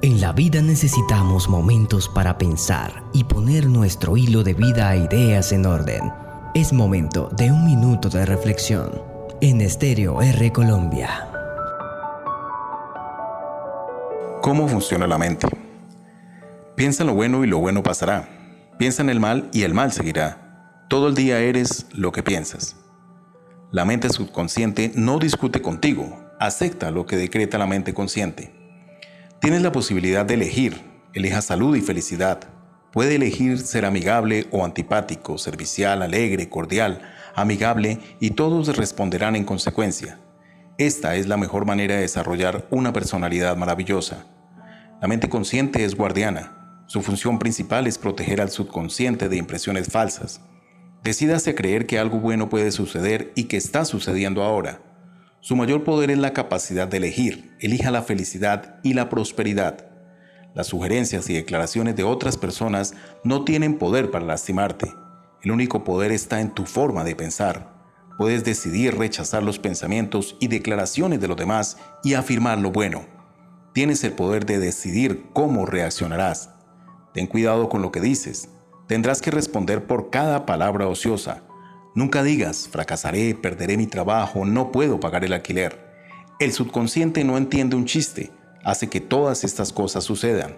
En la vida necesitamos momentos para pensar y poner nuestro hilo de vida a ideas en orden. Es momento de un minuto de reflexión en Estéreo R Colombia. ¿Cómo funciona la mente? Piensa en lo bueno y lo bueno pasará. Piensa en el mal y el mal seguirá. Todo el día eres lo que piensas. La mente subconsciente no discute contigo, acepta lo que decreta la mente consciente. Tienes la posibilidad de elegir. Elija salud y felicidad. Puede elegir ser amigable o antipático, servicial, alegre, cordial, amigable y todos responderán en consecuencia. Esta es la mejor manera de desarrollar una personalidad maravillosa. La mente consciente es guardiana. Su función principal es proteger al subconsciente de impresiones falsas. Decídase a creer que algo bueno puede suceder y que está sucediendo ahora. Su mayor poder es la capacidad de elegir. Elija la felicidad y la prosperidad. Las sugerencias y declaraciones de otras personas no tienen poder para lastimarte. El único poder está en tu forma de pensar. Puedes decidir rechazar los pensamientos y declaraciones de los demás y afirmar lo bueno. Tienes el poder de decidir cómo reaccionarás. Ten cuidado con lo que dices. Tendrás que responder por cada palabra ociosa. Nunca digas, fracasaré, perderé mi trabajo, no puedo pagar el alquiler. El subconsciente no entiende un chiste, hace que todas estas cosas sucedan.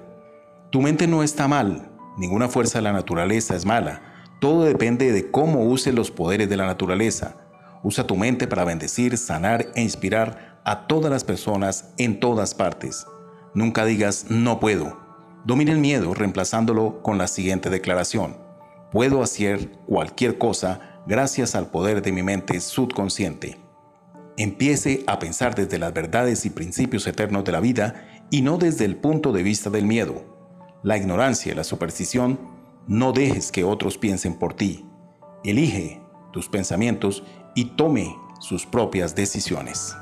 Tu mente no está mal, ninguna fuerza de la naturaleza es mala. Todo depende de cómo uses los poderes de la naturaleza. Usa tu mente para bendecir, sanar e inspirar a todas las personas en todas partes. Nunca digas no puedo. Domina el miedo reemplazándolo con la siguiente declaración. Puedo hacer cualquier cosa gracias al poder de mi mente subconsciente. Empiece a pensar desde las verdades y principios eternos de la vida y no desde el punto de vista del miedo, la ignorancia y la superstición. No dejes que otros piensen por ti. Elige tus pensamientos y tome sus propias decisiones.